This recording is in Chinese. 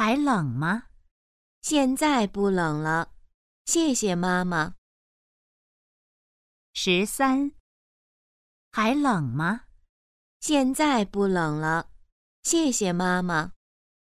还冷吗？现在不冷了。谢谢妈妈。十三。还冷吗？现在不冷了。谢谢妈妈。